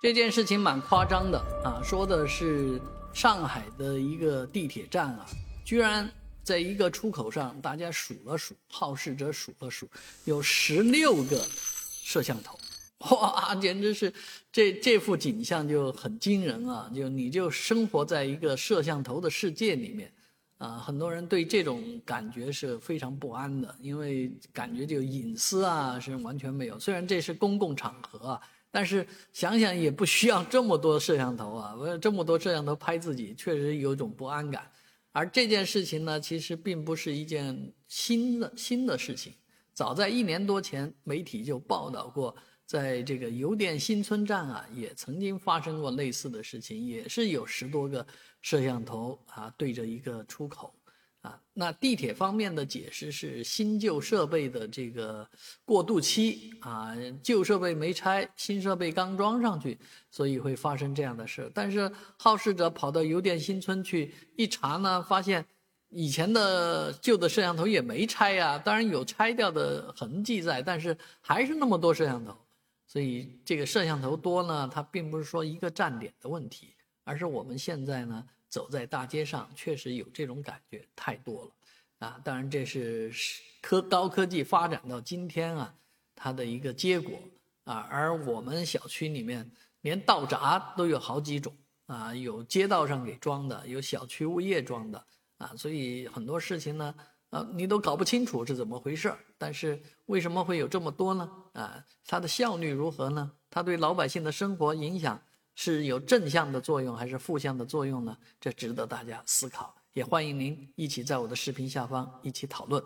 这件事情蛮夸张的啊，说的是上海的一个地铁站啊，居然在一个出口上，大家数了数，好事者数了数，有十六个摄像头，哇，简直是这这幅景象就很惊人啊！就你就生活在一个摄像头的世界里面啊，很多人对这种感觉是非常不安的，因为感觉就隐私啊是完全没有，虽然这是公共场合啊。但是想想也不需要这么多摄像头啊，我这么多摄像头拍自己，确实有种不安感。而这件事情呢，其实并不是一件新的新的事情，早在一年多前，媒体就报道过，在这个邮电新村站啊，也曾经发生过类似的事情，也是有十多个摄像头啊对着一个出口。啊，那地铁方面的解释是新旧设备的这个过渡期啊，旧设备没拆，新设备刚装上去，所以会发生这样的事。但是好事者跑到邮电新村去一查呢，发现以前的旧的摄像头也没拆呀，当然有拆掉的痕迹在，但是还是那么多摄像头。所以这个摄像头多呢，它并不是说一个站点的问题，而是我们现在呢。走在大街上，确实有这种感觉，太多了，啊，当然这是科高科技发展到今天啊，它的一个结果啊。而我们小区里面连道闸都有好几种啊，有街道上给装的，有小区物业装的啊，所以很多事情呢，啊，你都搞不清楚是怎么回事但是为什么会有这么多呢？啊，它的效率如何呢？它对老百姓的生活影响？是有正向的作用还是负向的作用呢？这值得大家思考，也欢迎您一起在我的视频下方一起讨论。